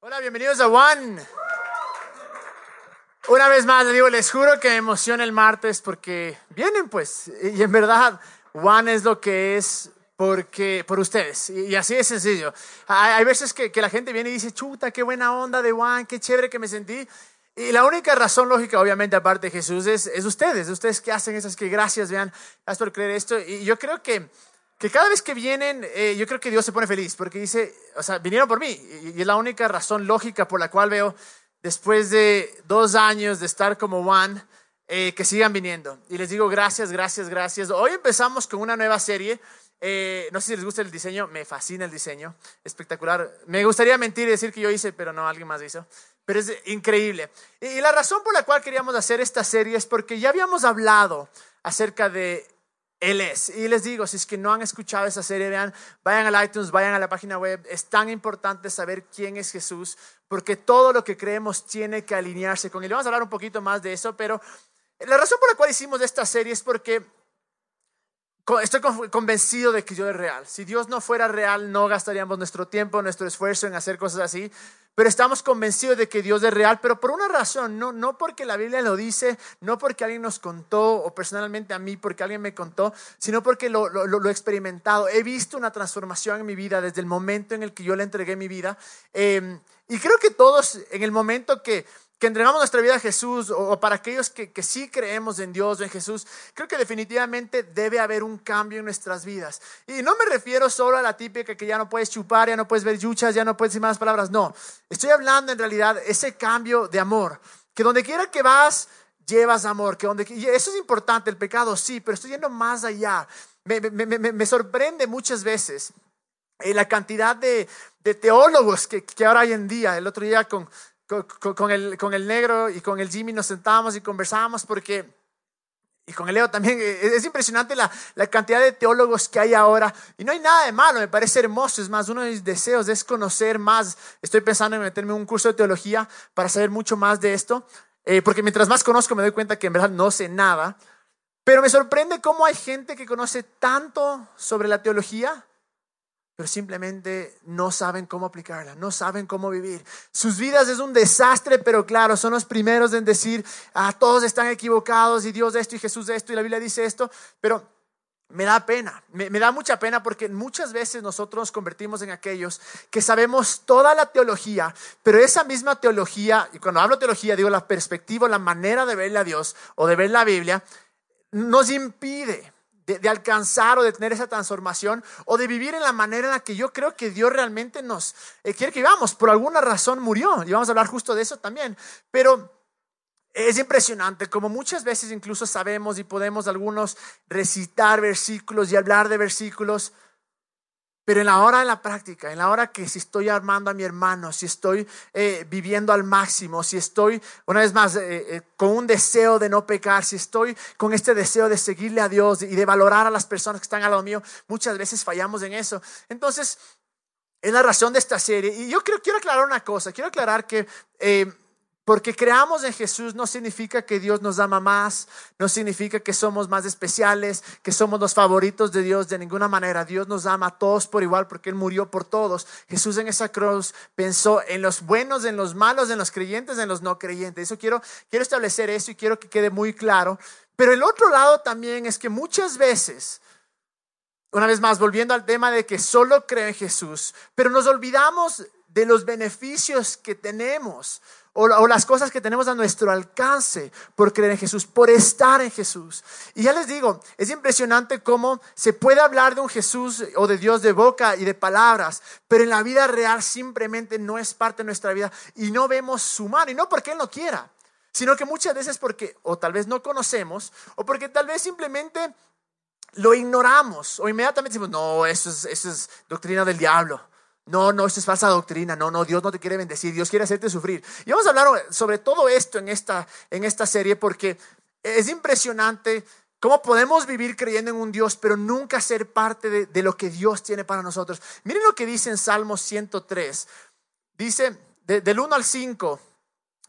Hola, bienvenidos a One. Una vez más, les digo, les juro que me emociona el martes porque vienen pues, y en verdad, One es lo que es porque, por ustedes, y, así de sencillo. Hay, veces que, la gente viene y dice, chuta, qué buena onda de One, qué chévere que me sentí. Y la única razón lógica, obviamente, aparte de Jesús, es, es ustedes, ustedes que hacen esas que gracias, vean, gracias por creer esto. Y yo creo que que cada vez que vienen, eh, yo creo que Dios se pone feliz, porque dice, o sea, vinieron por mí, y, es la única razón lógica por la cual veo, después de dos años de estar como Juan, eh, que sigan viniendo. Y les digo gracias, gracias, gracias. Hoy empezamos con una nueva serie. Eh, no sé si les gusta el diseño, me fascina el diseño, espectacular. Me gustaría mentir y decir que yo hice, pero no, alguien más hizo. Pero es increíble. y la razón por la cual queríamos hacer esta serie es porque ya habíamos hablado acerca de él es. Y les digo, si es que no han escuchado esa serie, vean, vayan al iTunes, vayan a la página web. Es tan importante saber quién es Jesús, porque todo lo que creemos tiene que alinearse con él. Vamos a hablar un poquito más de eso, pero la razón por la cual hicimos esta serie es porque estoy convencido de que Dios es real. Si Dios no fuera real, no gastaríamos nuestro tiempo, nuestro esfuerzo en hacer cosas así. Pero estamos convencidos de que Dios es real, pero por una razón, no, no porque la Biblia lo dice, no porque alguien nos contó, o personalmente a mí porque alguien me contó, sino porque lo, lo, he experimentado. He visto una transformación en mi vida desde el momento en el que yo le entregué mi vida. Em, y creo que todos, en el momento que que entregamos nuestra vida a Jesús o, para aquellos que, que, sí creemos en Dios o en Jesús, creo que definitivamente debe haber un cambio en nuestras vidas. Y no me refiero solo a la típica que ya no puedes chupar, ya no puedes ver yuchas, ya no puedes decir más palabras. No, estoy hablando en realidad ese cambio de amor, que donde quiera que vas, llevas amor, que donde, y eso es importante, el pecado sí, pero estoy yendo más allá. Me, me, me, me sorprende muchas veces eh, la cantidad de, de teólogos que, que ahora hay en día. El otro día con con, el, con el negro y con el Jimmy nos sentábamos y conversábamos porque, y con el Leo también, es impresionante la, la, cantidad de teólogos que hay ahora. Y no hay nada de malo, me parece hermoso. Es más, uno de mis deseos es conocer más. Estoy pensando en meterme en un curso de teología para saber mucho más de esto, eh, porque mientras más conozco me doy cuenta que en verdad no sé nada. Pero me sorprende cómo hay gente que conoce tanto sobre la teología pero simplemente no saben cómo aplicarla, no saben cómo vivir. Sus vidas es un desastre, pero claro, son los primeros en decir, ah, todos están equivocados y Dios esto y Jesús esto y la Biblia dice esto, pero me da pena, me, me, da mucha pena porque muchas veces nosotros nos convertimos en aquellos que sabemos toda la teología, pero esa misma teología, y cuando hablo teología digo la perspectiva, la manera de verle a Dios o de ver la Biblia, nos impide de, alcanzar o de tener esa transformación o de vivir en la manera en la que yo creo que Dios realmente nos eh, quiere que vivamos. Por alguna razón murió y vamos a hablar justo de eso también. Pero es impresionante como muchas veces incluso sabemos y podemos algunos recitar versículos y hablar de versículos pero en la hora de la práctica, en la hora que si estoy armando a mi hermano, si estoy eh, viviendo al máximo, si estoy, una vez más, eh, eh, con un deseo de no pecar, si estoy con este deseo de seguirle a Dios y de valorar a las personas que están al lado mío, muchas veces fallamos en eso. Entonces, es la razón de esta serie. Y yo quiero, quiero aclarar una cosa, quiero aclarar que porque creamos en Jesús no significa que Dios nos ama más, no significa que somos más especiales, que somos los favoritos de Dios de ninguna manera. Dios nos ama a todos por igual porque Él murió por todos. Jesús en esa cruz pensó en los buenos, en los malos, en los creyentes, en los no creyentes. Eso quiero, quiero establecer eso y quiero que quede muy claro. Pero el otro lado también es que muchas veces, una vez más, volviendo al tema de que solo creo en Jesús, pero nos olvidamos de los beneficios que tenemos o, las cosas que tenemos a nuestro alcance por creer en Jesús, por estar en Jesús. Y ya les digo, es impresionante cómo se puede hablar de un Jesús o de Dios de boca y de palabras, pero en la vida real simplemente no es parte de nuestra vida y no vemos su mano, y no porque Él no quiera, sino que muchas veces porque o tal vez no conocemos o porque tal vez simplemente lo ignoramos o inmediatamente decimos, no, eso es, eso es doctrina del diablo. No, no, esto es falsa doctrina. No, no, Dios no te quiere bendecir. Dios quiere hacerte sufrir. Y vamos a hablar sobre todo esto en esta, en esta serie porque es impresionante cómo podemos vivir creyendo en un Dios, pero nunca ser parte de, lo que Dios tiene para nosotros. Miren lo que dice en Salmo 103. Dice, del 1 al 5,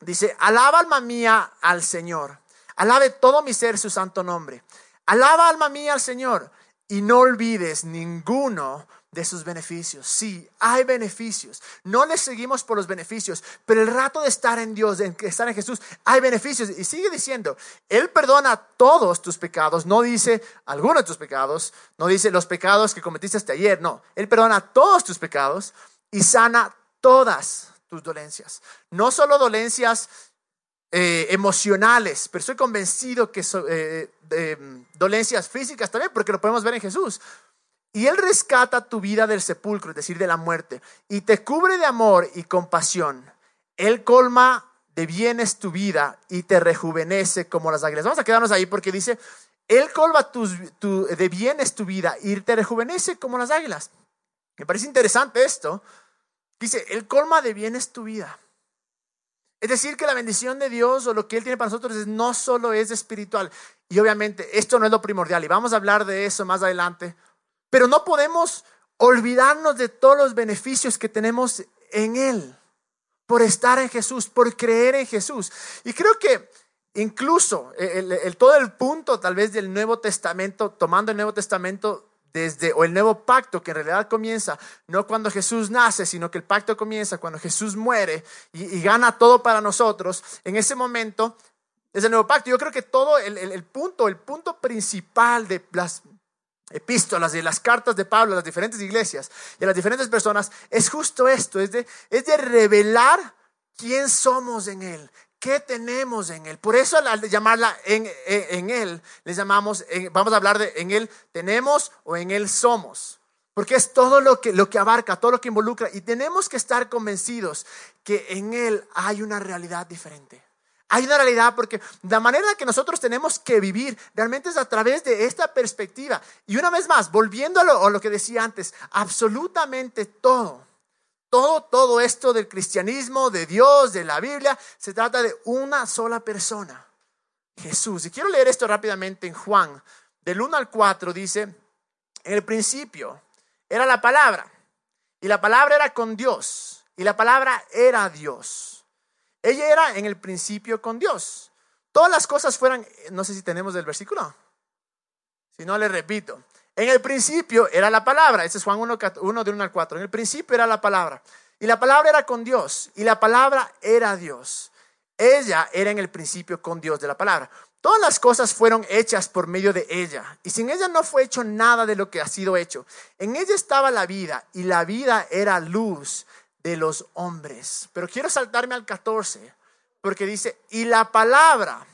dice, alaba alma mía al Señor. Alabe todo mi ser su santo nombre. Alaba alma mía al Señor y no olvides ninguno de sus beneficios. Sí, hay beneficios. No le seguimos por los beneficios, pero el rato de estar en Dios, de estar en Jesús, hay beneficios. Y sigue diciendo, Él perdona todos tus pecados, no dice algunos de tus pecados, no dice los pecados que cometiste hasta ayer, no. Él perdona todos tus pecados y sana todas tus dolencias. No solo dolencias eh, emocionales, pero estoy convencido que son eh, dolencias físicas también, porque lo podemos ver en Jesús. Y Él rescata tu vida del sepulcro, es decir, de la muerte, y te cubre de amor y compasión. Él colma de bienes tu vida y te rejuvenece como las águilas. Vamos a quedarnos ahí porque dice, Él colma tus, de bienes tu vida y te rejuvenece como las águilas. Me parece interesante esto. Dice, Él colma de bienes tu vida. Es decir, que la bendición de Dios o lo que Él tiene para nosotros no solo es espiritual. Y obviamente esto no es lo primordial y vamos a hablar de eso más adelante. Pero no podemos olvidarnos de todos los beneficios que tenemos en Él, por estar en Jesús, por creer en Jesús. Y creo que incluso el, todo el punto tal vez del Nuevo Testamento, tomando el Nuevo Testamento desde, o el nuevo pacto que en realidad comienza no cuando Jesús nace, sino que el pacto comienza cuando Jesús muere y, gana todo para nosotros, en ese momento es el nuevo pacto. Yo creo que todo el, el punto, el punto principal de las epístolas y las cartas de Pablo a las diferentes iglesias y a las diferentes personas es justo esto, es de, es de revelar quién somos en Él, qué tenemos en Él. Por eso al llamarla en, en, Él, les llamamos, vamos a hablar de en Él tenemos o en Él somos. Porque es todo lo que, lo que abarca, todo lo que involucra. Y tenemos que estar convencidos que en Él hay una realidad diferente. Hay una realidad porque la manera que nosotros tenemos que vivir realmente es a través de esta perspectiva. Y una vez más, volviendo a lo, que decía antes, absolutamente todo, todo, todo esto del cristianismo, de Dios, de la Biblia, se trata de una sola persona, Jesús. Y quiero leer esto rápidamente en Juan, del 1 al 4, dice, en el principio era la palabra, y la palabra era con Dios, y la palabra era Dios. Ella era en el principio con Dios. Todas las cosas fueran, no sé si tenemos el versículo. Si no, le repito. En el principio era la palabra. Ese es Juan 1, 1 de 1 al 4. En el principio era la palabra. Y la palabra era con Dios. Y la palabra era Dios. Ella era en el principio con Dios de la palabra. Todas las cosas fueron hechas por medio de ella, y sin ella no fue hecho nada de lo que ha sido hecho. En ella estaba la vida, y la vida era luz de los hombres. Pero quiero saltarme al 14, porque dice, y la palabra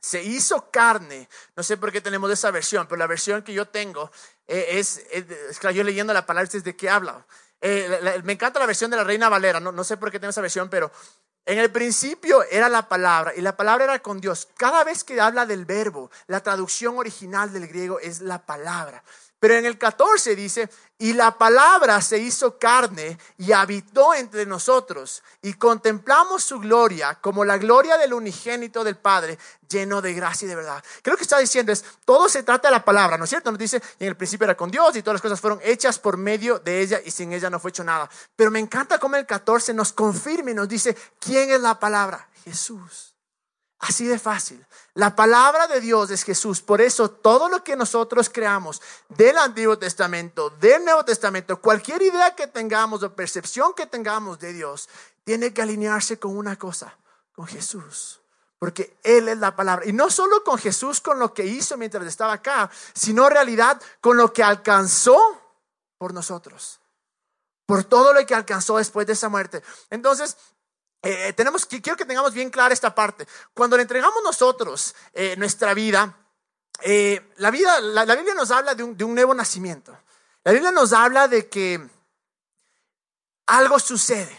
se hizo carne. No sé por qué tenemos esa versión, pero la versión que yo tengo eh, es, es, que yo leyendo la palabra, es de qué habla. Eh, me encanta la versión de la Reina Valera, no, no sé por qué tengo esa versión, pero en el principio era la palabra y la palabra era con Dios. Cada vez que habla del verbo, la traducción original del griego es la palabra. Pero en el 14 dice, y la palabra se hizo carne y habitó entre nosotros, y contemplamos su gloria como la gloria del unigénito del Padre, lleno de gracia y de verdad. Creo que está diciendo es, todo se trata de la palabra, ¿no es cierto? Nos dice, en el principio era con Dios y todas las cosas fueron hechas por medio de ella y sin ella no fue hecho nada. Pero me encanta cómo el 14 nos confirma y nos dice, ¿quién es la palabra? Jesús. Así de fácil. La palabra de Dios es Jesús. Por eso todo lo que nosotros creamos del Antiguo Testamento, del Nuevo Testamento, cualquier idea que tengamos o percepción que tengamos de Dios, tiene que alinearse con una cosa, con Jesús. Porque Él es la palabra. Y no solo con Jesús, con lo que hizo mientras estaba acá, sino en realidad con lo que alcanzó por nosotros. Por todo lo que alcanzó después de esa muerte. Entonces, eh, tenemos que, quiero que tengamos bien clara esta parte. Cuando le entregamos nosotros eh, nuestra vida, eh, la vida, la, Biblia nos habla de un, de un nuevo nacimiento. La Biblia nos habla de que algo sucede.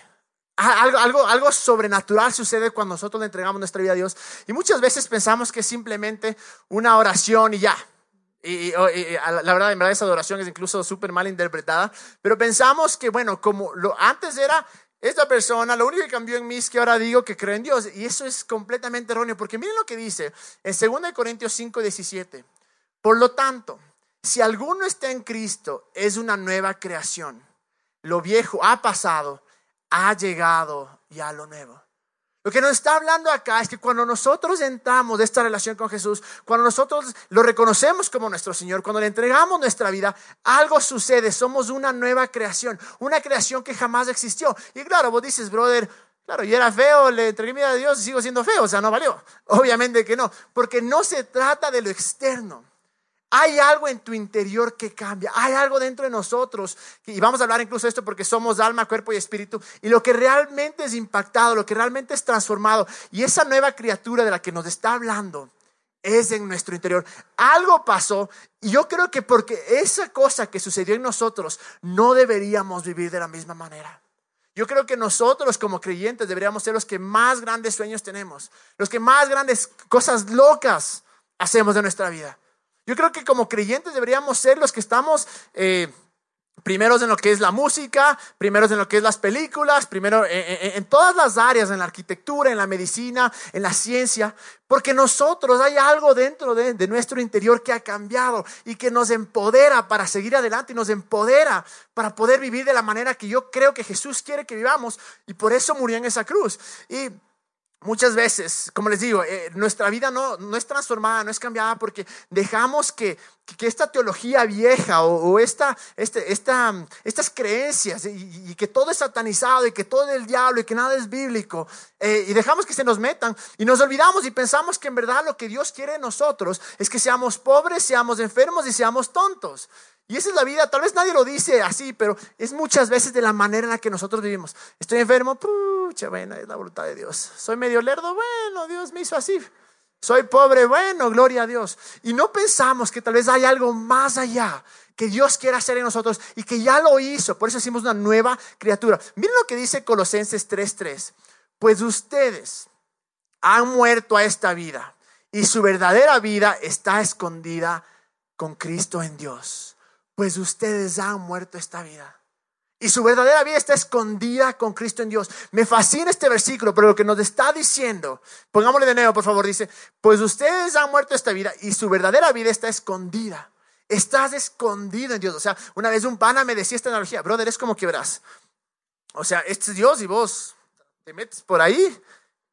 Algo, algo, algo, sobrenatural sucede cuando nosotros le entregamos nuestra vida a Dios. Y muchas veces pensamos que es simplemente una oración y ya. Y, la verdad, en verdad, esa adoración es incluso súper mal interpretada. Pero pensamos que, bueno, como lo antes era esta persona, lo único que cambió en mí es que ahora digo que creo en Dios. Y eso es completamente erróneo, porque miren lo que dice en 2 Corintios 5, 17. Por lo tanto, si alguno está en Cristo, es una nueva creación. Lo viejo ha pasado, ha llegado ya lo nuevo. Lo que nos está hablando acá es que cuando nosotros entramos de esta relación con Jesús, cuando nosotros lo reconocemos como nuestro Señor, cuando le entregamos nuestra vida, algo sucede, somos una nueva creación, una creación que jamás existió. Y claro, vos dices, brother, claro, yo era feo, le entregué mi vida a Dios y sigo siendo feo, o sea, no valió. Obviamente que no, porque no se trata de lo externo. Hay algo en tu interior que cambia, hay algo dentro de nosotros, y vamos a hablar incluso de esto porque somos alma, cuerpo y espíritu, y lo que realmente es impactado, lo que realmente es transformado, y esa nueva criatura de la que nos está hablando es en nuestro interior. Algo pasó, y yo creo que porque esa cosa que sucedió en nosotros, no deberíamos vivir de la misma manera. Yo creo que nosotros como creyentes deberíamos ser los que más grandes sueños tenemos, los que más grandes cosas locas hacemos de nuestra vida. Yo creo que como creyentes deberíamos ser los que estamos eh, primeros en lo que es la música, primeros en lo que es las películas, primero en, todas las áreas, en la arquitectura, en la medicina, en la ciencia, porque nosotros hay algo dentro de, de nuestro interior que ha cambiado y que nos empodera para seguir adelante y nos empodera para poder vivir de la manera que yo creo que Jesús quiere que vivamos y por eso murió en esa cruz. Y Muchas veces, como les digo, eh, nuestra vida no, no, es transformada, no es cambiada porque dejamos que, que esta teología vieja o, esta, este, esta, estas creencias y, que todo es satanizado y que todo es del diablo y que nada es bíblico eh, y dejamos que se nos metan y nos olvidamos y pensamos que en verdad lo que Dios quiere de nosotros es que seamos pobres, seamos enfermos y seamos tontos. Y esa es la vida, tal vez nadie lo dice así, pero es muchas veces de la manera en la que nosotros vivimos. Estoy enfermo, pucha, bueno, es la voluntad de Dios. Soy medio lerdo, bueno, Dios me hizo así. Soy pobre, bueno, gloria a Dios. Y no pensamos que tal vez hay algo más allá que Dios quiera hacer en nosotros y que ya lo hizo. Por eso hicimos una nueva criatura. Miren lo que dice Colosenses 3:3. Pues ustedes han muerto a esta vida y su verdadera vida está escondida con Cristo en Dios pues ustedes han muerto esta vida. Y su verdadera vida está escondida con Cristo en Dios. Me fascina este versículo, pero lo que nos está diciendo, pongámosle de nuevo, por favor, dice, pues ustedes han muerto esta vida y su verdadera vida está escondida. Estás escondido en Dios. O sea, una vez un pana me decía esta analogía, brother, es como que. O sea, este es Dios y vos te metes por ahí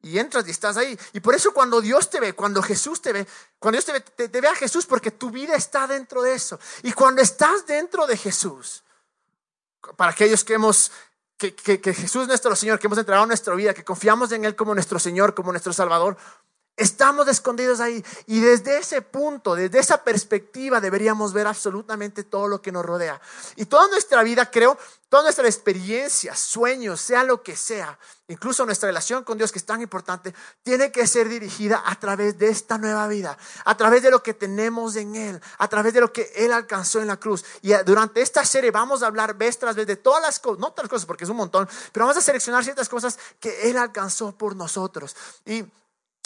y entras y estás ahí. Y por eso cuando Dios te ve, cuando Jesús te ve, cuando Dios te ve, te, ve a Jesús porque tu vida está dentro de eso. Y cuando estás dentro de Jesús, para aquellos que hemos, que, que, Jesús nuestro Señor, que hemos entregado nuestra vida, que confiamos en Él como nuestro Señor, como nuestro Salvador, Estamos escondidos ahí. Y desde ese punto, desde esa perspectiva, deberíamos ver absolutamente todo lo que nos rodea. Y toda nuestra vida, creo, toda nuestra experiencia, sueños, sea lo que sea, incluso nuestra relación con Dios, que es tan importante, tiene que ser dirigida a través de esta nueva vida, a través de lo que tenemos en Él, a través de lo que Él alcanzó en la cruz. Y durante esta serie vamos a hablar vez tras vez de todas las cosas, no todas las cosas porque es un montón, pero vamos a seleccionar ciertas cosas que Él alcanzó por nosotros. Y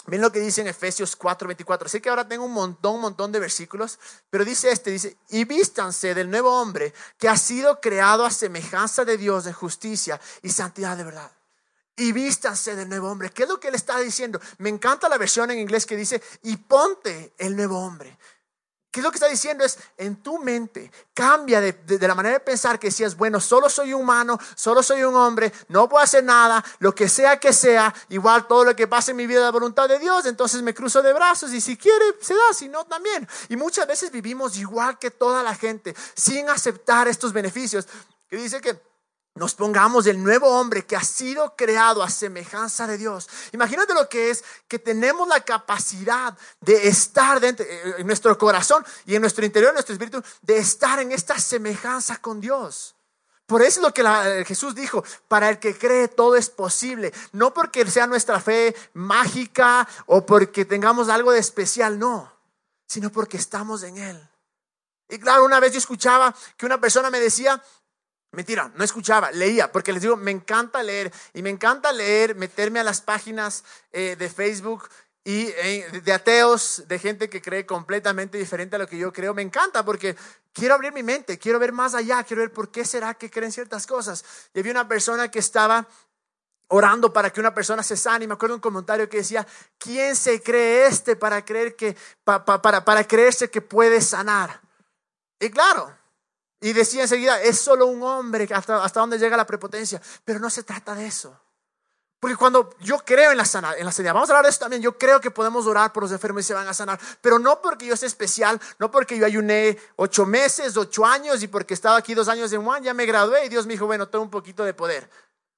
Ven lo que dice en Efesios 4:24. Sé que ahora tengo un montón, un montón de versículos, pero dice este, dice, y vístanse del nuevo hombre que ha sido creado a semejanza de Dios en justicia y santidad de verdad. Y vístanse del nuevo hombre. ¿Qué es lo que él está diciendo? Me encanta la versión en inglés que dice, y ponte el nuevo hombre. ¿Qué es lo que está diciendo? Es en tu mente, cambia de, la manera de pensar que decías, bueno, solo soy humano, solo soy un hombre, no puedo hacer nada, lo que sea que sea, igual todo lo que pase en mi vida es la voluntad de Dios, entonces me cruzo de brazos y si quiere se da, si no también. Y muchas veces vivimos igual que toda la gente, sin aceptar estos beneficios. Que dice que nos pongamos el nuevo hombre que ha sido creado a semejanza de Dios. Imagínate lo que es que tenemos la capacidad de estar dentro, eh, en nuestro corazón y en nuestro interior, en nuestro espíritu, de estar en esta semejanza con Dios. Por eso es lo que eh, Jesús dijo, para el que cree todo es posible, no porque sea nuestra fe mágica o porque tengamos algo de especial, no, sino porque estamos en Él. Y claro, una vez yo escuchaba que una persona me decía, Mentira, no escuchaba, leía, porque les digo, me encanta leer y me encanta leer, meterme a las páginas eh, de Facebook y eh, de ateos, de gente que cree completamente diferente a lo que yo creo. Me encanta porque quiero abrir mi mente, quiero ver más allá, quiero ver por qué será que creen ciertas cosas. Y había una persona que estaba orando para que una persona se sane. Y me acuerdo un comentario que decía, ¿quién se cree este para creer que, para, para creerse que puede sanar? Y claro, y decía enseguida, es solo un hombre hasta, hasta donde llega la prepotencia. Pero no se trata de eso. Porque cuando yo creo en la, sana, en la sanidad, vamos a hablar de eso también, yo creo que podemos orar por los enfermos y se van a sanar, pero no porque yo sea especial, no porque yo ayuné ocho meses, ocho años y porque estaba aquí dos años en Juan, ya me gradué y Dios me dijo, bueno, tengo un poquito de poder.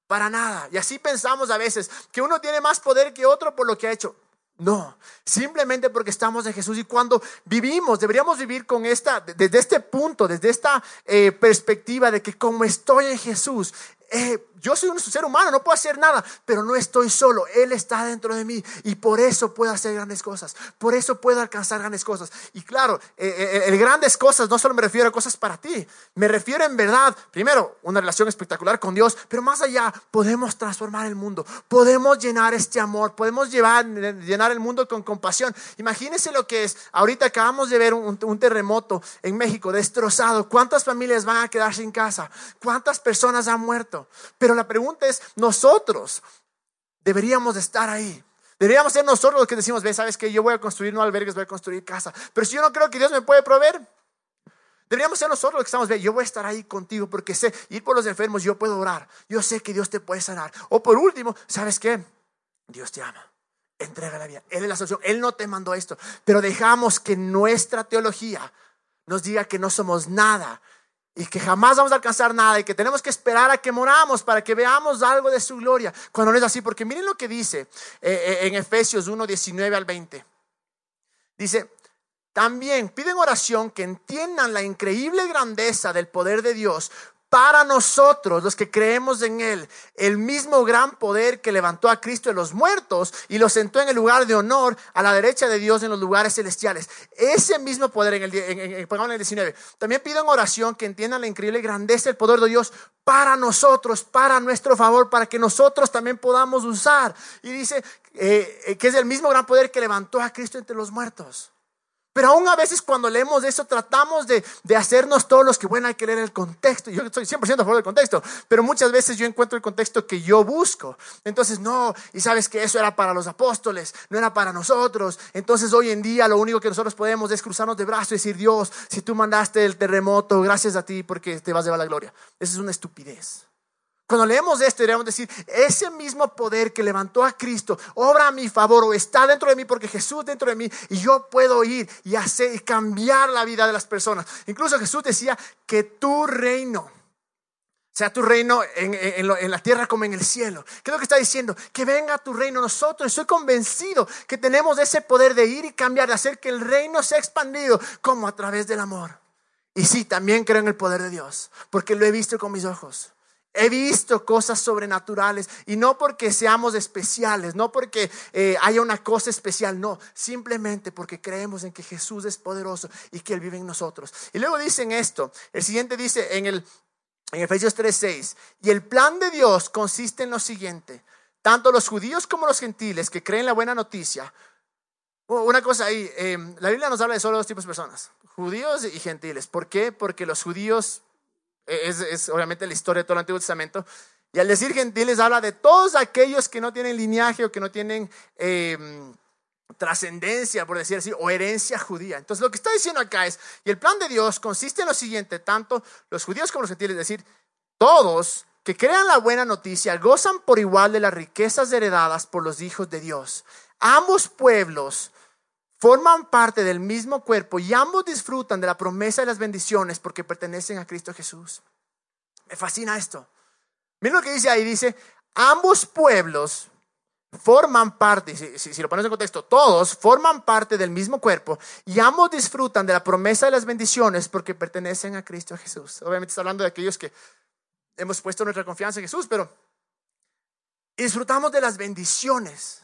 Para nada. Y así pensamos a veces, que uno tiene más poder que otro por lo que ha hecho. No, simplemente porque estamos en Jesús y cuando vivimos, deberíamos vivir con esta, desde este punto, desde esta eh, perspectiva de que como estoy en Jesús, eh, yo soy un ser humano, no puedo hacer nada, pero no estoy solo. Él está dentro de mí y por eso puedo hacer grandes cosas. Por eso puedo alcanzar grandes cosas. Y claro, eh, eh, el grandes cosas no solo me refiero a cosas para ti, me refiero en verdad, primero, una relación espectacular con Dios, pero más allá, podemos transformar el mundo, podemos llenar este amor, podemos llevar, llenar el mundo con compasión. Imagínense lo que es. Ahorita acabamos de ver un, terremoto en México destrozado. ¿Cuántas familias van a quedar sin casa? ¿Cuántas personas han muerto? Pero la pregunta es, nosotros deberíamos estar ahí. Deberíamos ser nosotros los que decimos, ve, sabes que yo voy a construir no albergues, voy a construir casa. Pero si yo no creo que Dios me puede proveer, deberíamos ser nosotros los que estamos, ve, yo voy a estar ahí contigo porque sé, ir por los enfermos, yo puedo orar. Yo sé que Dios te puede sanar. O por último, ¿sabes qué? Dios te ama. Entrega la vida. Él es la solución. Él no te mandó esto. Pero dejamos que nuestra teología nos diga que no somos nada y que jamás vamos a alcanzar nada y que tenemos que esperar a que moramos para que veamos algo de su gloria, cuando no es así, porque miren lo que dice eh, eh, en Efesios 1, 19 al 20. Dice, también piden oración que entiendan la increíble grandeza del poder de Dios para nosotros, los que creemos en Él, el mismo gran poder que levantó a Cristo de los muertos y lo sentó en el lugar de honor a la derecha de Dios en los lugares celestiales. Ese mismo poder en el, en, en, el 19. También pido en oración que entiendan la increíble grandeza del poder de Dios para nosotros, para nuestro favor, para que nosotros también podamos usar. Y dice eh, que es el mismo gran poder que levantó a Cristo entre los muertos. Pero aún a veces cuando leemos eso tratamos de, hacernos todos los que, bueno, hay que leer el contexto. Yo estoy 100% a favor del contexto, pero muchas veces yo encuentro el contexto que yo busco. Entonces, no, y sabes que eso era para los apóstoles, no era para nosotros. Entonces, hoy en día lo único que nosotros podemos es cruzarnos de brazos y decir, Dios, si tú mandaste el terremoto, gracias a ti porque te vas a llevar la gloria. Esa es una estupidez. Cuando leemos esto, deberíamos decir, ese mismo poder que levantó a Cristo obra a mi favor o está dentro de mí porque Jesús dentro de mí y yo puedo ir y hacer y cambiar la vida de las personas. Incluso Jesús decía que tu reino sea tu reino en, en, la tierra como en el cielo. ¿Qué es lo que está diciendo? Que venga tu reino. Nosotros, estoy convencido que tenemos ese poder de ir y cambiar, de hacer que el reino sea expandido como a través del amor. Y sí, también creo en el poder de Dios, porque lo he visto con mis ojos. He visto cosas sobrenaturales y no porque seamos especiales, no porque eh, haya una cosa especial, no, simplemente porque creemos en que Jesús es poderoso y que Él vive en nosotros. Y luego dicen esto, el siguiente dice en, el, en Efesios 3:6, y el plan de Dios consiste en lo siguiente, tanto los judíos como los gentiles que creen la buena noticia, una cosa ahí, eh, la Biblia nos habla de solo dos tipos de personas, judíos y gentiles. ¿Por qué? Porque los judíos es, obviamente la historia de todo el Antiguo Testamento. Y al decir gentiles habla de todos aquellos que no tienen linaje o que no tienen em, trascendencia, por decir así, o herencia judía. Entonces lo que está diciendo acá es, y el plan de Dios consiste en lo siguiente, tanto los judíos como los gentiles, es decir, todos que crean la buena noticia gozan por igual de las riquezas heredadas por los hijos de Dios. Ambos pueblos forman parte del mismo cuerpo y ambos disfrutan de la promesa de las bendiciones porque pertenecen a Cristo Jesús. Me fascina esto. Miren lo que dice ahí, dice, ambos pueblos forman parte, si, si, lo pones en contexto, todos forman parte del mismo cuerpo y ambos disfrutan de la promesa de las bendiciones porque pertenecen a Cristo Jesús. Obviamente está hablando de aquellos que hemos puesto nuestra confianza en Jesús, pero disfrutamos de las bendiciones.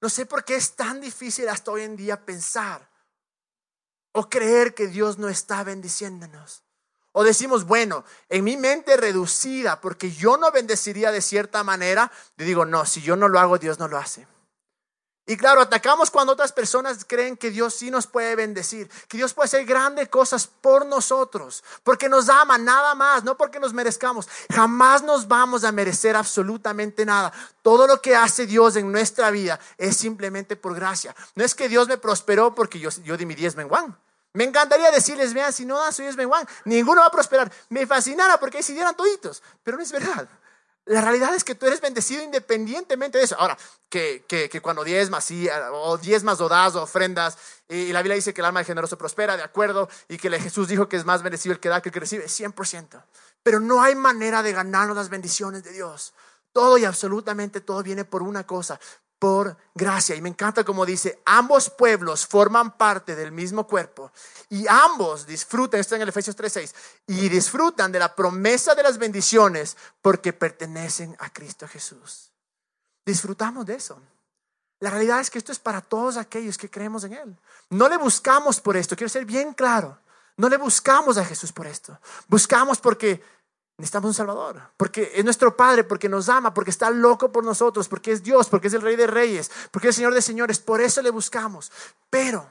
No sé por qué es tan difícil hasta hoy en día pensar o creer que Dios no está bendiciéndonos. O decimos, bueno, en mi mente reducida, porque yo no bendeciría de cierta manera, yo digo, no, si yo no lo hago, Dios no lo hace. Y claro, atacamos cuando otras personas creen que Dios sí nos puede bendecir, que Dios puede hacer grandes cosas por nosotros, porque nos ama nada más, no porque nos merezcamos. Jamás nos vamos a merecer absolutamente nada. Todo lo que hace Dios en nuestra vida es simplemente por gracia. No es que Dios me prosperó porque yo, di mi diezmo en Juan. Me encantaría decirles, vean, si no dan su diezmo en Juan, ninguno va a prosperar. Me fascinara porque si dieran toditos, pero no es verdad. La realidad es que tú eres bendecido independientemente de eso. Ahora, que, que, que cuando diezmas, sí, o diezmas o das o ofrendas, y la Biblia dice que el alma de generoso prospera, de acuerdo, y que Jesús dijo que es más bendecido el que da que el que recibe, 100%. Pero no hay manera de ganarnos las bendiciones de Dios. Todo y absolutamente todo viene por una cosa, por gracia. Y me encanta como dice, ambos pueblos forman parte del mismo cuerpo y ambos disfrutan, esto en el Efesios 3:6, y disfrutan de la promesa de las bendiciones porque pertenecen a Cristo Jesús. Disfrutamos de eso. La realidad es que esto es para todos aquellos que creemos en Él. No le buscamos por esto, quiero ser bien claro. No le buscamos a Jesús por esto. Buscamos porque necesitamos un Salvador, porque es nuestro Padre, porque nos ama, porque está loco por nosotros, porque es Dios, porque es el Rey de Reyes, porque es el Señor de Señores. Por eso le buscamos. Pero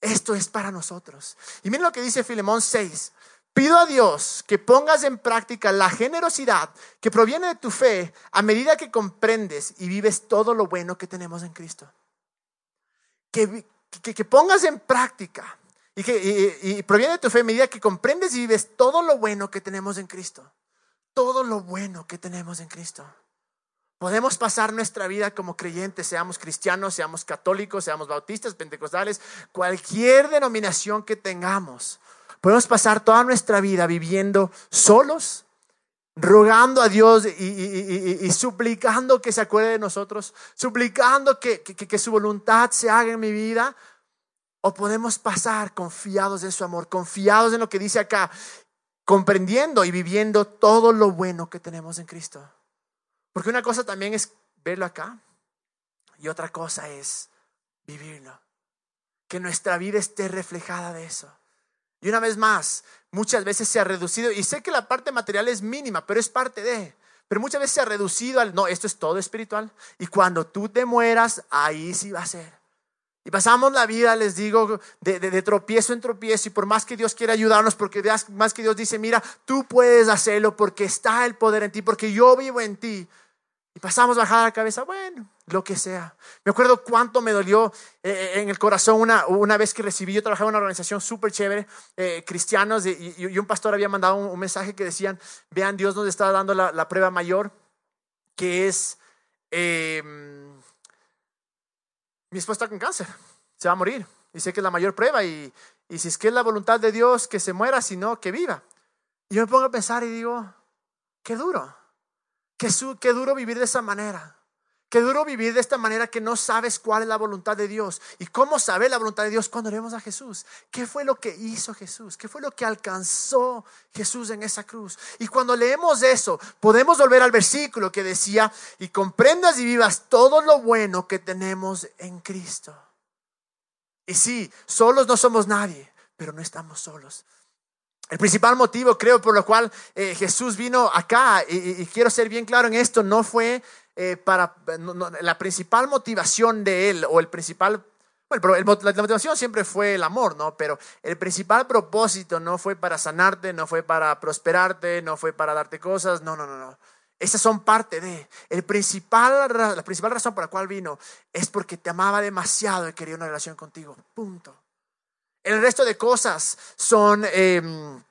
esto es para nosotros. Y miren lo que dice Filemón 6. Pido a Dios que pongas en práctica la generosidad que proviene de tu fe a medida que comprendes y vives todo lo bueno que tenemos en Cristo. Que, que, pongas en práctica y que y proviene de tu fe a medida que comprendes y vives todo lo bueno que tenemos en Cristo. Todo lo bueno que tenemos en Cristo. Podemos pasar nuestra vida como creyentes, seamos cristianos, seamos católicos, seamos bautistas, pentecostales, cualquier denominación que tengamos. Podemos pasar toda nuestra vida viviendo solos, rogando a Dios y, suplicando que se acuerde de nosotros, suplicando que, que su voluntad se haga en mi vida. O podemos pasar confiados en su amor, confiados en lo que dice acá, comprendiendo y viviendo todo lo bueno que tenemos en Cristo. Porque una cosa también es verlo acá y otra cosa es vivirlo. Que nuestra vida esté reflejada de eso. Y una vez más, muchas veces se ha reducido, y sé que la parte material es mínima, pero es parte de, pero muchas veces se ha reducido al, no, esto es todo espiritual. Y cuando tú te mueras, ahí sí va a ser. Y pasamos la vida, les digo, de, de, tropiezo en tropiezo. Y por más que Dios quiera ayudarnos, porque más que Dios dice, mira, tú puedes hacerlo porque está el poder en ti, porque yo vivo en ti. Y pasamos bajada la cabeza, bueno, lo que sea. Me acuerdo cuánto me dolió eh, eh, en el corazón una, una vez que recibí, yo trabajaba en una organización súper chévere, eh, cristianos, y, un pastor había mandado un, mensaje que decían, vean, Dios nos está dando la, prueba mayor, que es, em, mi esposa está con cáncer, se va a morir, y sé que es la mayor prueba, y, y si es que es la voluntad de Dios que se muera, sino que viva. Y yo me pongo a pensar y digo, qué duro. Qué, duro vivir de esa manera. Qué duro vivir de esta manera que no sabes cuál es la voluntad de Dios. ¿Y cómo saber la voluntad de Dios cuando vemos a Jesús? ¿Qué fue lo que hizo Jesús? ¿Qué fue lo que alcanzó Jesús en esa cruz? Y cuando leemos eso, podemos volver al versículo que decía, y comprendas y vivas todo lo bueno que tenemos en Cristo. Y sí, solos no somos nadie, pero no estamos solos. El principal motivo, creo, por lo cual eh, Jesús vino acá, y, quiero ser bien claro en esto, no fue eh, para, la principal motivación de Él, o el principal, bueno, la motivación siempre fue el amor, ¿no? Pero el principal propósito no fue para sanarte, no fue para prosperarte, no fue para darte cosas, no, no, no, no. Esas son parte de. El principal, la principal razón por la cual vino es porque te amaba demasiado y quería una relación contigo. Punto. El resto de cosas son... Em,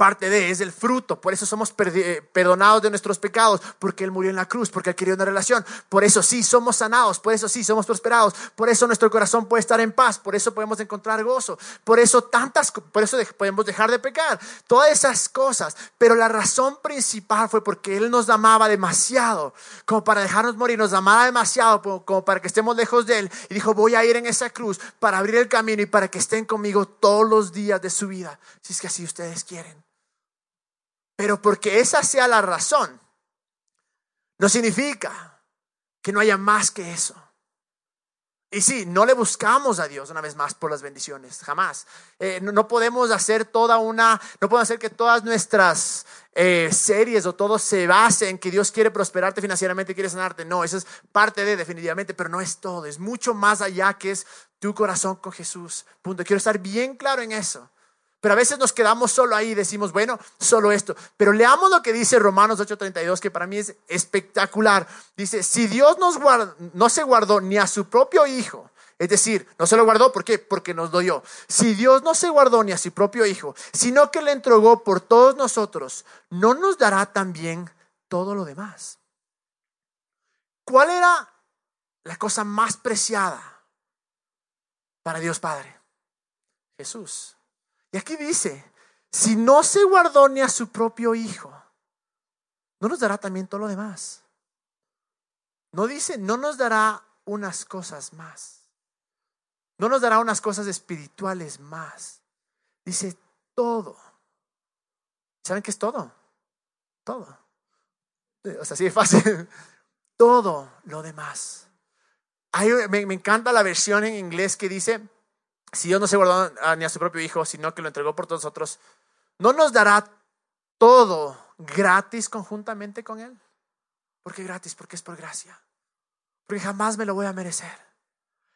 parte de, es el fruto. Por eso somos eh, perdonados de nuestros pecados, porque Él murió en la cruz, porque Él una relación. Por eso sí somos sanados, por eso sí somos prosperados, por eso nuestro corazón puede estar en paz, por eso podemos encontrar gozo, por eso tantas, por eso podemos dejar de pecar, todas esas cosas. Pero la razón principal fue porque Él nos amaba demasiado, como para dejarnos morir, nos amaba demasiado, como para que estemos lejos de Él. Y dijo, voy a ir en esa cruz para abrir el camino y para que estén conmigo todos los días de su vida, si es que así ustedes quieren. Pero porque esa sea la razón, no significa que no haya más que eso. Y sí, no le buscamos a Dios una vez más por las bendiciones, jamás. Eh, no, podemos hacer toda una, no podemos hacer que todas nuestras eh, series o todo se base en que Dios quiere prosperarte financieramente, quiere sanarte. No, eso es parte de definitivamente, pero no es todo. Es mucho más allá que es tu corazón con Jesús. Punto. Quiero estar bien claro en eso. Pero a veces nos quedamos solo ahí y decimos, bueno, solo esto. Pero leamos lo que dice Romanos 8:32, que para mí es espectacular. Dice, si Dios nos no se guardó ni a su propio Hijo, es decir, no se lo guardó, ¿por qué? Porque nos lo dio. Si Dios no se guardó ni a su propio Hijo, sino que le entregó por todos nosotros, ¿no nos dará también todo lo demás. ¿Cuál era la cosa más preciada para Dios Padre? Jesús. Y aquí dice, si no se guardó ni a su propio Hijo, ¿no nos dará también todo lo demás? No dice, no nos dará unas cosas más. No nos dará unas cosas espirituales más. Dice todo. ¿Saben qué es todo? Todo. O sea, así es fácil. Todo lo demás. me, me, encanta la versión en inglés que dice, si Dios no se guardó ni a su propio Hijo, sino que lo entregó por todos nosotros, ¿no nos dará todo gratis conjuntamente con Él? ¿Por qué gratis? Porque es por gracia. Porque jamás me lo voy a merecer.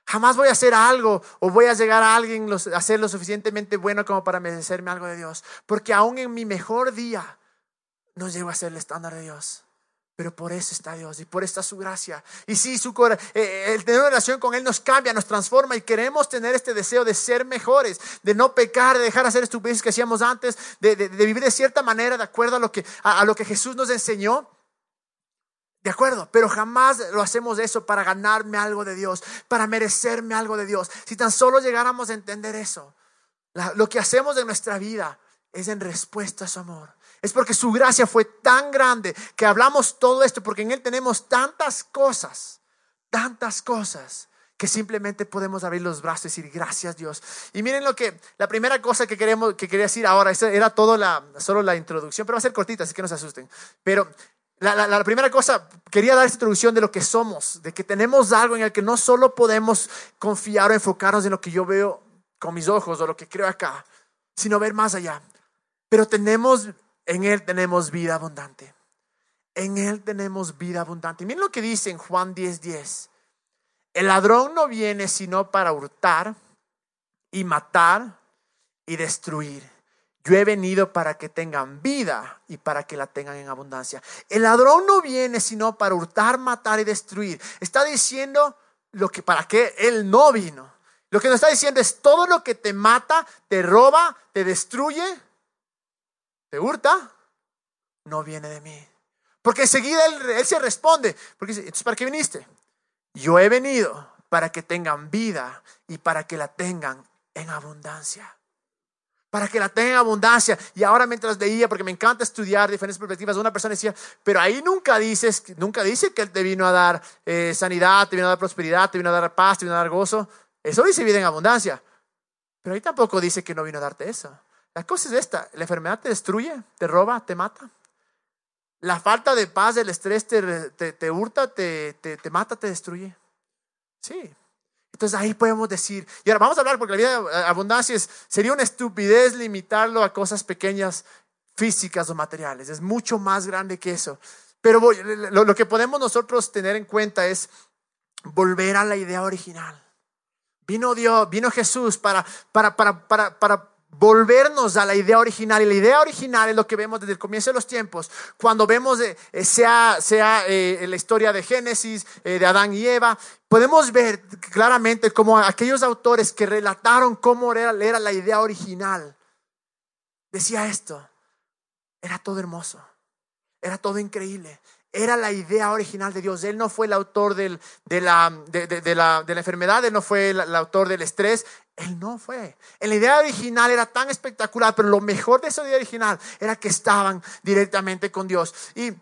Jamás voy a hacer algo o voy a llegar a alguien a ser lo suficientemente bueno como para merecerme algo de Dios. Porque aún en mi mejor día no llego a ser el estándar de Dios. Pero por eso está Dios y por esta su gracia. Y sí, su, eh, el tener una relación con Él nos cambia, nos transforma y queremos tener este deseo de ser mejores, de no pecar, de dejar de hacer estupideces que hacíamos antes, de, vivir de cierta manera de acuerdo a lo, que, a lo que Jesús nos enseñó. De acuerdo, pero jamás lo hacemos eso para ganarme algo de Dios, para merecerme algo de Dios. Si tan solo llegáramos a entender eso, lo que hacemos de nuestra vida es en respuesta a su amor. Es porque su gracia fue tan grande que hablamos todo esto, porque en Él tenemos tantas cosas, tantas cosas, que simplemente podemos abrir los brazos y decir gracias Dios. Y miren lo que, la primera cosa que, queremos, que quería decir ahora, era todo la, solo la introducción, pero va a ser cortita, así que no se asusten. Pero la, primera cosa, quería dar esta introducción de lo que somos, de que tenemos algo en el que no solo podemos confiar o enfocarnos en lo que yo veo con mis ojos o lo que creo acá, sino ver más allá. Pero tenemos, en Él tenemos vida abundante. En Él tenemos vida abundante. Miren lo que dice en Juan 10:10. 10. El ladrón no viene sino para hurtar y matar y destruir. Yo he venido para que tengan vida y para que la tengan en abundancia. El ladrón no viene sino para hurtar, matar y destruir. Está diciendo lo que para qué él no vino. Lo que nos está diciendo es todo lo que te mata, te roba, te destruye, hurta, no viene de mí. Porque enseguida él, él se responde, porque dice, entonces ¿para qué viniste? Yo he venido para que tengan vida y para que la tengan en abundancia para que la tenga en abundancia. Y ahora mientras veía, porque me encanta estudiar diferentes perspectivas, una persona decía, pero ahí nunca dices, nunca dice que Él te vino a dar eh, sanidad, te vino a dar prosperidad, te vino a dar paz, te vino a dar gozo. Eso dice vida en abundancia. Pero ahí tampoco dice que no vino a darte eso. La cosa es esta, la enfermedad te destruye, te roba, te mata. La falta de paz, el estrés te, te, te hurta, te, te, mata, te destruye. Sí, entonces ahí podemos decir, y ahora vamos a hablar porque la vida de abundancia sería una estupidez limitarlo a cosas pequeñas físicas o materiales, es mucho más grande que eso. Pero lo, lo que podemos nosotros tener en cuenta es volver a la idea original. Vino Dios, vino Jesús para, para, para, para, para volvernos a la idea original. Y la idea original es lo que vemos desde el comienzo de los tiempos, cuando vemos eh, sea, sea eh, la historia de Génesis, eh, de Adán y Eva, podemos ver claramente como aquellos autores que relataron cómo era, era la idea original, decía esto, era todo hermoso, era todo increíble, era la idea original de Dios. Él no fue el autor de, la, de, la, enfermedad, Él no fue el, autor del estrés, Él no fue. la idea original era tan espectacular, pero lo mejor de esa idea original era que estaban directamente con Dios. Y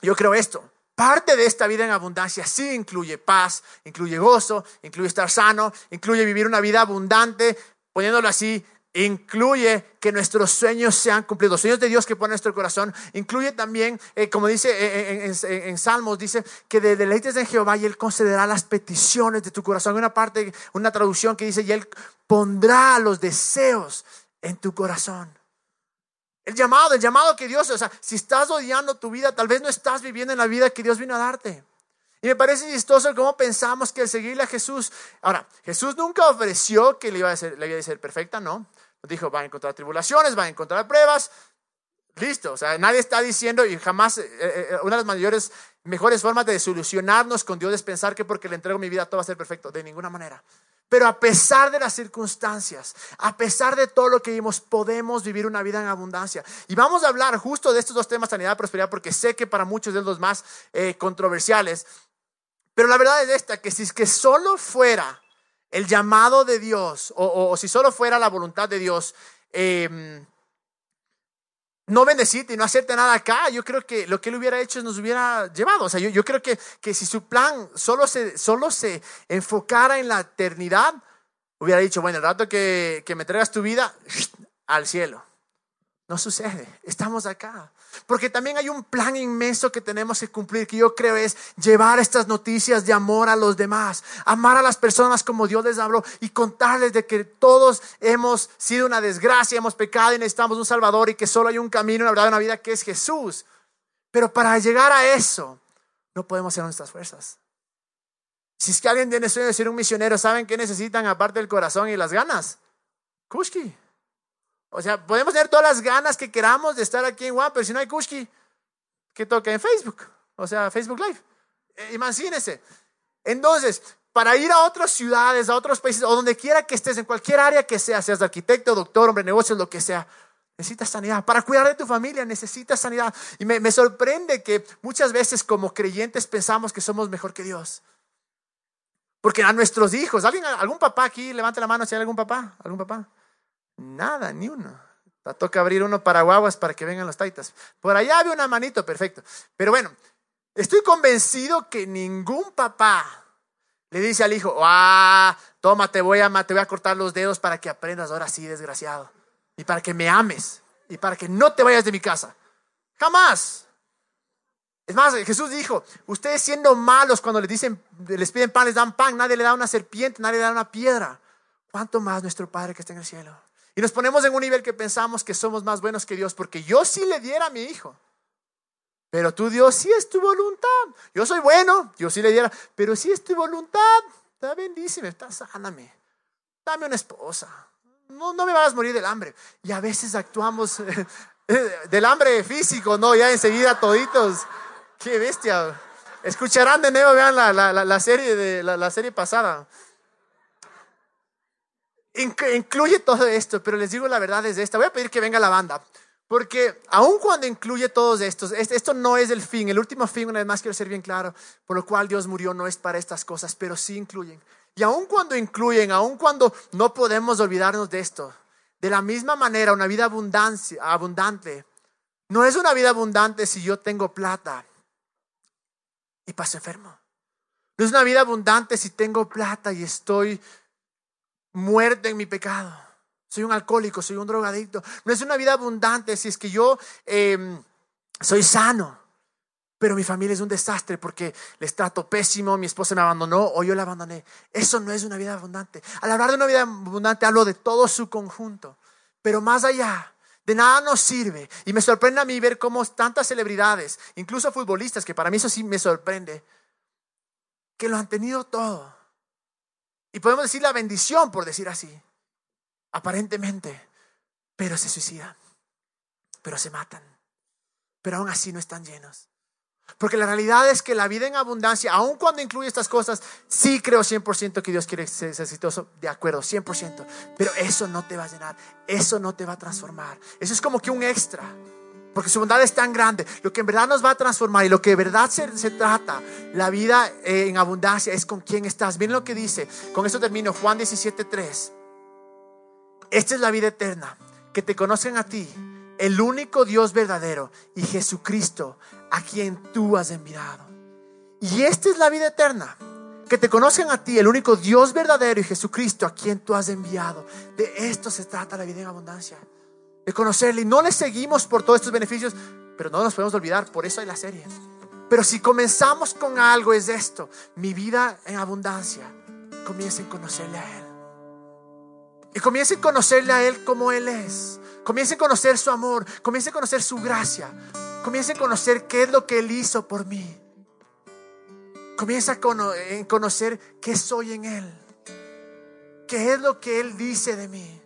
yo creo esto. Parte de esta vida en abundancia sí incluye paz, incluye gozo, incluye estar sano, incluye vivir una vida abundante, poniéndolo así, incluye que nuestros sueños sean cumplidos, los sueños de Dios que pone en nuestro corazón, incluye también, eh, como dice eh, eh, en, Salmos, dice que de deleites en Jehová y Él concederá las peticiones de tu corazón. Hay una parte, una traducción que dice, y Él pondrá los deseos en tu corazón. El llamado, el llamado que Dios, o sea, si estás odiando tu vida, tal vez no estás viviendo en la vida que Dios vino a darte. Y me parece chistoso cómo pensamos que el seguirle a Jesús. Ahora, Jesús nunca ofreció que le iba a ser, le iba a ser perfecta, ¿no? Dijo, va a encontrar tribulaciones, va a encontrar pruebas. Listo, o sea, nadie está diciendo y jamás, eh, eh, eh, una de las mayores, mejores formas de solucionarnos con Dios es pensar que porque le entrego mi vida todo va a ser perfecto. De ninguna manera. Pero a pesar de las circunstancias, a pesar de todo lo que vimos, podemos vivir una vida en abundancia. Y vamos a hablar justo de estos dos temas, sanidad y prosperidad, porque sé que para muchos de los más controversiales. Pero la verdad es esta, que si es que solo fuera el llamado de Dios, o, si solo fuera la voluntad de Dios, eh, no bendecirte y no hacerte nada acá, yo creo que lo que él hubiera hecho nos hubiera llevado. O sea, yo, yo creo que, que si su plan solo se, solo se enfocara en la eternidad, hubiera dicho, bueno, el rato que, que me traigas tu vida, al cielo. No sucede, estamos acá. Porque también hay un plan inmenso que tenemos que cumplir, que yo creo es llevar estas noticias de amor a los demás, amar a las personas como Dios les habló y contarles de que todos hemos sido una desgracia, hemos pecado y necesitamos un Salvador y que solo hay un camino, una verdad, una vida que es Jesús. Pero para llegar a eso, no podemos ser nuestras fuerzas. Si es que alguien tiene sueño de ser un misionero, ¿saben qué necesitan aparte del corazón y las ganas? Kushki. O sea, podemos tener todas las ganas que queramos de estar aquí en Juan, pero si no hay Kushki, ¿qué toca en Facebook? O sea, Facebook Live. Eh, imagínense. Entonces, para ir a otras ciudades, a otros países, o donde quiera que estés, en cualquier área que sea, seas arquitecto, doctor, hombre de negocios, lo que sea, necesitas sanidad. Para cuidar de tu familia necesitas sanidad. Y me, me sorprende que muchas veces como creyentes pensamos que somos mejor que Dios. Porque a nuestros hijos, ¿alguien, algún papá aquí, levante la mano si hay algún papá, algún papá. Nada, ni uno. Toca abrir uno para guaguas para que vengan los taitas. Por allá había una manito, perfecto. Pero bueno, estoy convencido que ningún papá le dice al hijo, ah, toma, te voy a, te voy a cortar los dedos para que aprendas ahora sí, desgraciado. Y para que me ames. Y para que no te vayas de mi casa. Jamás. Es más, Jesús dijo, ustedes siendo malos cuando les dicen, les piden pan, les dan pan, nadie le da una serpiente, nadie le da una piedra. ¿Cuánto más nuestro Padre que está en el cielo? Y nos ponemos en un nivel que pensamos que somos más buenos que Dios, porque yo sí le diera a mi hijo. Pero tú, Dios, sí es tu voluntad. Yo soy bueno, yo sí le diera, pero sí es tu voluntad. Está bendíceme, está sáname. Dame una esposa. No, no me vas a morir del hambre. Y a veces actuamos del hambre físico, ¿no? Ya enseguida toditos. Qué bestia. Escucharán de nuevo, vean la, la, la serie, de, la serie pasada incluye todo esto, pero les digo la verdad desde esta. Voy a pedir que venga la banda, porque aun cuando incluye todos estos, esto no es el fin. El último fin, una vez más quiero ser bien claro, por lo cual Dios murió no es para estas cosas, pero sí incluyen. Y aun cuando incluyen, aun cuando no podemos olvidarnos de esto, de la misma manera, una vida abundante, no es una vida abundante si yo tengo plata y paso enfermo. No es una vida abundante si tengo plata y estoy muerte en mi pecado. Soy un alcohólico, soy un drogadicto. No es una vida abundante si es que yo em, soy sano, pero mi familia es un desastre porque les trato pésimo, mi esposa me abandonó o yo la abandoné. Eso no es una vida abundante. Al hablar de una vida abundante hablo de todo su conjunto, pero más allá. De nada nos sirve. Y me sorprende a mí ver cómo tantas celebridades, incluso futbolistas, que para mí eso sí me sorprende, que lo han tenido todo y podemos decir la bendición, por decir así, aparentemente, pero se suicidan, pero se matan, pero aún así no están llenos. Porque la realidad es que la vida en abundancia, aun cuando incluye estas cosas, sí creo 100% que Dios quiere ser exitoso, de acuerdo, 100%. Pero eso no te va a llenar, eso no te va a transformar. Eso es como que un extra. Porque su bondad es tan grande. Lo que en verdad nos va a transformar y lo que de verdad se, trata, la vida eh, en abundancia, es con quién estás. Miren lo que dice. Con esto termino. Juan 17:3. Esta es la vida eterna. Que te conozcan a ti, el único Dios verdadero, y Jesucristo, a quien tú has enviado. Y esta es la vida eterna. Que te conozcan a ti, el único Dios verdadero, y Jesucristo, a quien tú has enviado. De esto se trata la vida en abundancia de conocerle. Y no le seguimos por todos estos beneficios, pero no nos podemos olvidar, por eso hay la serie. Pero si comenzamos con algo es esto, mi vida en abundancia, comiencen a conocerle a Él. Y comiencen a conocerle a Él como Él es. Comiencen a conocer su amor, comiencen a conocer su gracia, comiencen a conocer qué es lo que Él hizo por mí. Comienza a conocer qué soy en Él, qué es lo que Él dice de mí.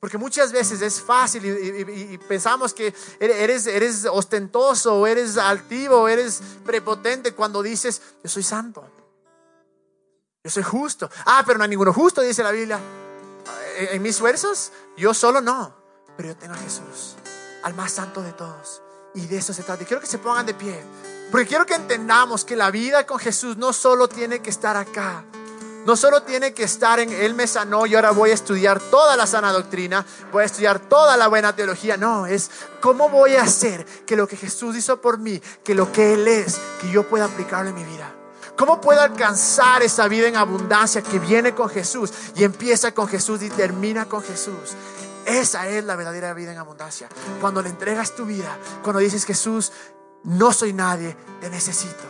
Porque muchas veces es fácil y, pensamos que eres, eres ostentoso, eres altivo, eres prepotente cuando dices, yo soy santo. Yo soy justo. Ah, pero no hay ninguno justo, dice la Biblia. En mis versos, yo solo no. Pero yo tengo a Jesús, al más santo de todos. Y de eso se trata. Y quiero que se pongan de pie. Porque quiero que entendamos que la vida con Jesús no solo tiene que estar acá. No solo tiene que estar en Él me sanó y ahora voy a estudiar toda la sana doctrina, voy a estudiar toda la buena teología. No, es cómo voy a hacer que lo que Jesús hizo por mí, que lo que Él es, que yo pueda aplicarlo en mi vida. ¿Cómo puedo alcanzar esa vida en abundancia que viene con Jesús y empieza con Jesús y termina con Jesús? Esa es la verdadera vida en abundancia. Cuando le entregas tu vida, cuando dices Jesús, no soy nadie, te necesito.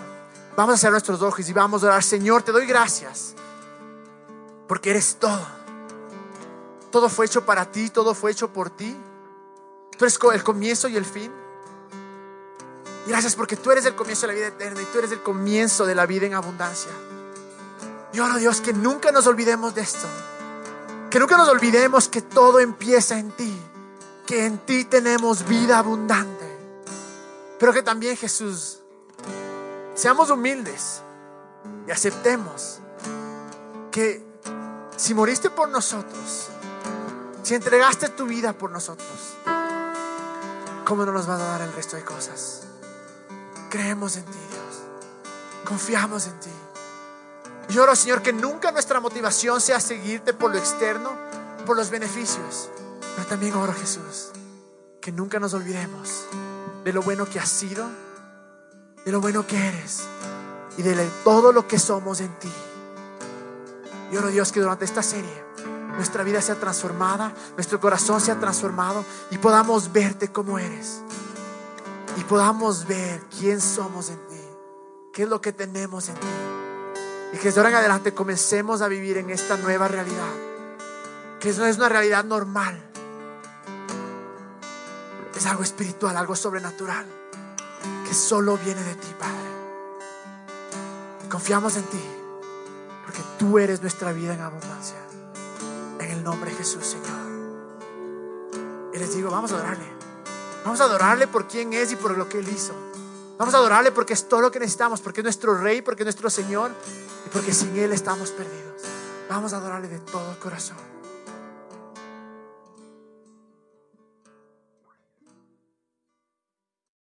Vamos a hacer nuestros ojos y vamos a orar, Señor, te doy gracias, porque eres todo. Todo fue hecho para ti, todo fue hecho por ti. Tú eres el comienzo y el fin. Gracias porque tú eres el comienzo de la vida eterna y tú eres el comienzo de la vida en abundancia. Y oro Dios que nunca nos olvidemos de esto. Que nunca nos olvidemos que todo empieza en ti. Que en ti tenemos vida abundante. Pero que también Jesús, seamos humildes y aceptemos que si moriste por nosotros, si entregaste tu vida por nosotros, ¿cómo no nos va a dar el resto de cosas? Creemos en ti, Dios. Confiamos en ti. Yo oro, Señor, que nunca nuestra motivación sea seguirte por lo externo, por los beneficios. Pero también oro, Jesús, que nunca nos olvidemos de lo bueno que has sido, de lo bueno que eres y de todo lo que somos en ti. Y oro Dios que durante esta serie nuestra vida sea transformada, nuestro corazón sea transformado y podamos verte como eres. Y podamos ver quién somos en ti, qué es lo que tenemos en ti. Y que de ahora en adelante comencemos a vivir en esta nueva realidad, que no es una realidad normal, es algo espiritual, algo sobrenatural, que solo viene de ti, Padre. Y confiamos en ti, porque tú eres nuestra vida en abundancia. En el nombre de Jesús, Señor. Y les digo, vamos a adorarle. Vamos a adorarle por quién es y por lo que Él hizo. Vamos a adorarle porque es todo lo que necesitamos, porque es nuestro Rey, porque es nuestro Señor y porque sin Él estamos perdidos. Vamos a adorarle de todo corazón.